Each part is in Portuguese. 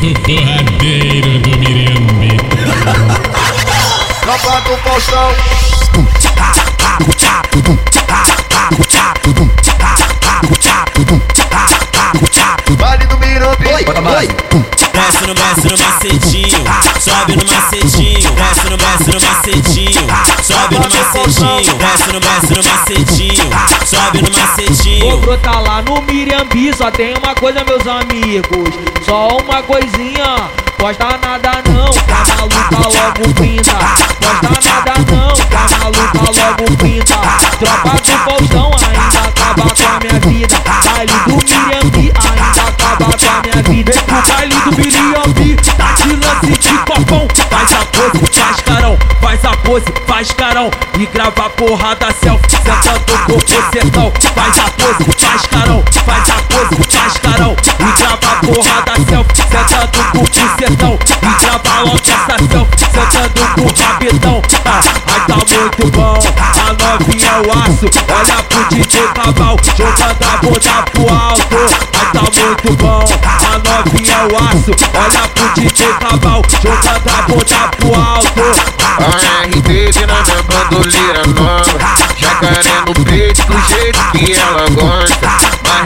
Sinto porradeiro do Mirambi. Tropa do Faustão. Vale do Mirambi. Bota mais. Desce no, desce no macetinho, sobe no macetinho, desce no, desce no macetinho, sobe no macetinho, desce no, desce no macetinho, sobe no Vou macetinho. brotar lá no Mirambi, só tem uma coisa, meus amigos. Só uma coisinha, posta nada não, que a maluca logo pinta. Pose, faz carão. E grava a porrada selfie, sentando com bocetão. Faz a pose, faz carão, faz a pose, faz carão. E grava porrada selfie, sentando com bocetão. E grava logo essa selfie, sentando o rabetão. Ah, ai tá muito bom, a novinha é o aço. Olha pro DJ Cabal, jogando a bunda pro alto. Ai tá muito bom, a novinha é o aço. Olha pro DJ Cabal, jogando a bunda pro alto. A RD na minha bandoleira nova. Jacaré no peito do jeito que ela gosta.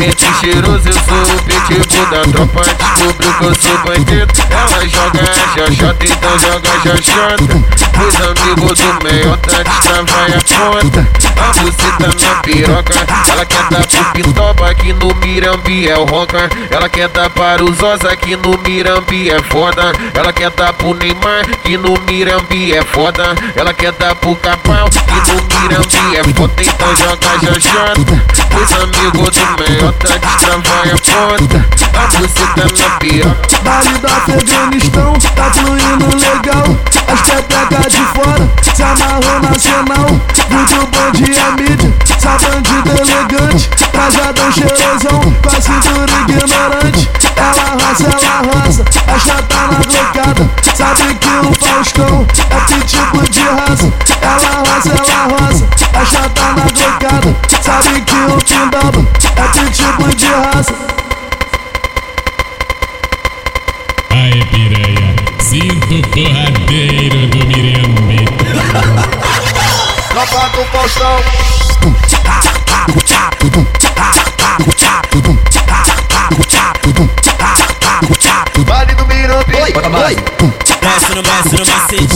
Marrete cheiroso, eu sou o pitbull da tropa. Descobriu que eu sou bandido. Ela joga xoxota, então joga xoxota. Os amigos do meiota destravam a conta. A buceta na piroca. Ela quer dar pro Pitoba aqui no Mirambi é o roca. Ela quer dar para os Osa aqui no Mirambi é foda. Ela quer dar pro Neymar que no Mirambi é foda. Ela quer dar pro Capão que no Mirambi é foda. Então joga xoxota. Os amigos do meiota destravam a conta. A buceta na piroca. Baile do Afeganistão, tá fluindo legal. As petecas de fora, se amarrou nacional. Muito bom dia, mídia, essa bandida elegante. Trajadão cheirosão, com a cintura ignorante. Ela roça, ela roça, a chata na glocada. Sabe que o Faustão é que tipo de raça. Ela roça, ela porradeiro do Mirambi. Tropa do Faustão. Vale do Mirambi. Bota mais. Desce no, desce no macetinho,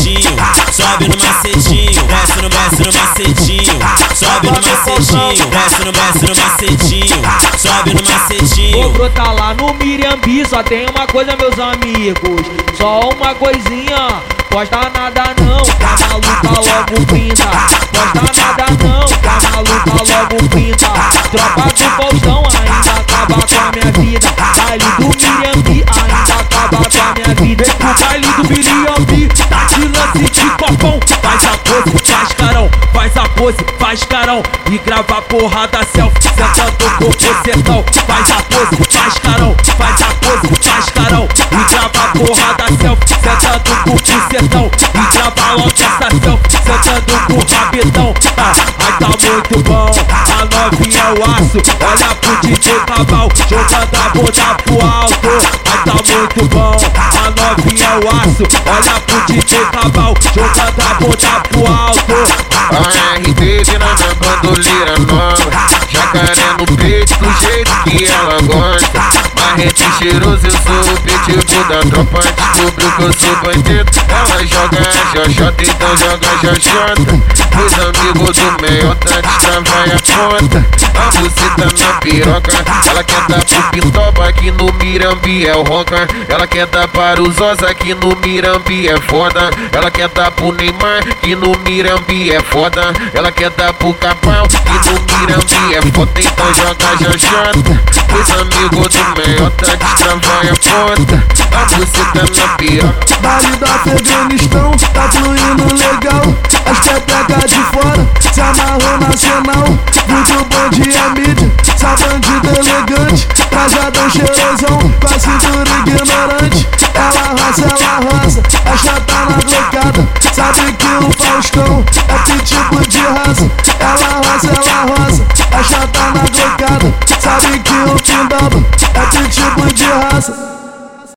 sobe no macetinho, desce no, desce no macetinho, sobe no macetinho, desce no, desce no macetinho, sobe no Vou macetinho. brotar lá no Mirambi, só tem uma coisa, meus amigos. Só uma coisinha, posta nada não, a maluca logo pinta. Posta nada não, a maluca logo pinta. Tropa do pose, faz carão. E grava a porrada selfie, sentando com bocetão. Faz a pose, faz carão, faz a pose, faz carão. E grava a porrada selfie, sentando com bocetão. E grava logo essa selfie, sentando com rabetão. Ah, ai tá muito bom, a novinha é o aço. Olha pro DJ Cabal, jogando a bunda pro alto. Ai tá muito bom, o aço. Olha pro DJ Cabal, jogando a bunda pro alto. A RD na bandoleira nova. Jacaré no peito do jeito que ela gosta. Marrete cheiroso, eu sou o pitbull da tropa. Descobriu que eu sou bandido. Ela joga xoxota, então joga xoxota. Os amigos do meiota destravam a conta. A buceta na piroca. Ela quer dar pro Pitoba aqui no Mirambi é o roca. Ela quer dar para os Osa aqui no Mirambi é foda. Ela quer dar pro Neymar que no Mirambi é foda. Ela quer dar pro Capão que no Mirambi é foda. Então joga xoxota. Os amigos do meiota destravam a conta. A buceta na piroca. Baile do Afeganistão, tá fluindo legal. As petecas de fora, se amarrou nacional. Muito bom dia, mídia, essa bandida elegante. Trajadão cheirosão, com a cintura ignorante. Ela roça, ela roça, a chata na glocada. Sabe que o Faustão é que tipo de raça. Ela roça, ela roça, a chata na glocada. Sabe que o Pindaba é que tipo de raça.